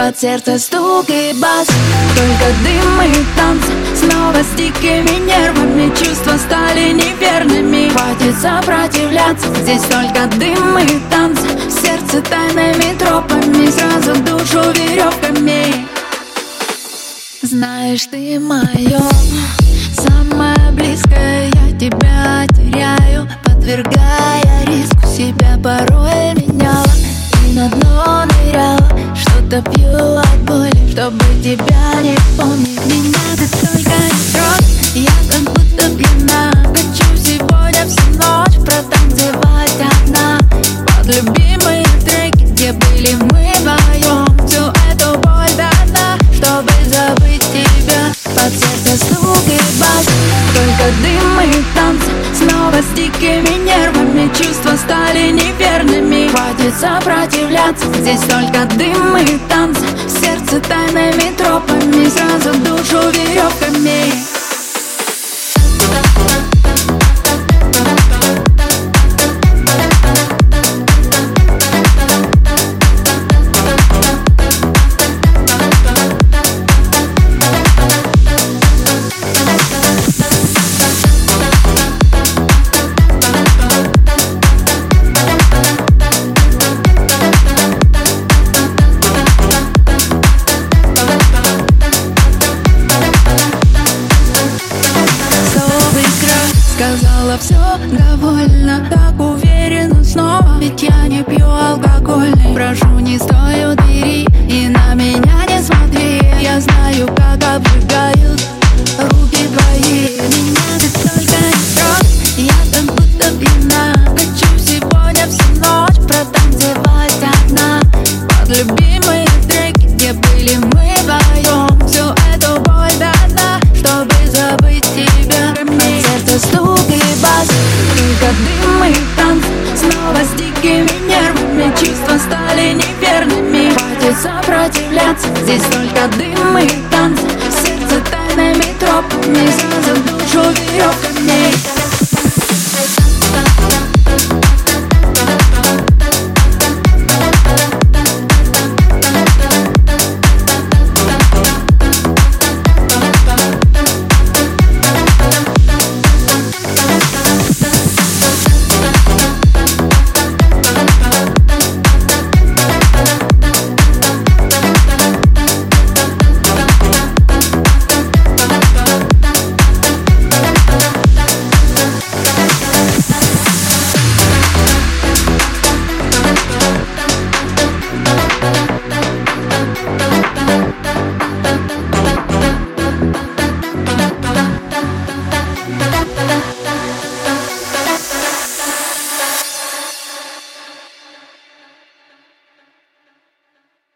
Под сердце стук и бас. Только дым и танцы Снова с дикими нервами Чувства стали неверными. Хватит сопротивляться Здесь только дым и танцы Сердце тайными тропами Сразу душу веревками. Знаешь, ты мое Самое близкое Я тебя теряю Подвергая От боли Чтобы тебя не помнить. Меня ты только не трогай. Я как будто пьяна Хочу сегодня всю ночь Протанцевать одна. Под любимые треки Где были мы вдвоем Всю эту боль до Чтобы забыть тебя. Под сердце стук и бас Только дым и танцы Снова с дикими нервами. Чувства стали неверными. Хватит сопротивляться. Здесь только дым и сказала все довольно Так уверенно снова Ведь я не пью алкогольный Прошу, не стой двери И на меня не смотри. Я знаю, как обжигают руки твои. Меня ты только не трогай Я как будто пьяна Хочу сегодня всю ночь Протанцевать одна. Под любимые треки Где были мы вдвоем неверными. Хватит сопротивляться Здесь только дым и танцы. Сердце тайными тропами Сразу душу веревками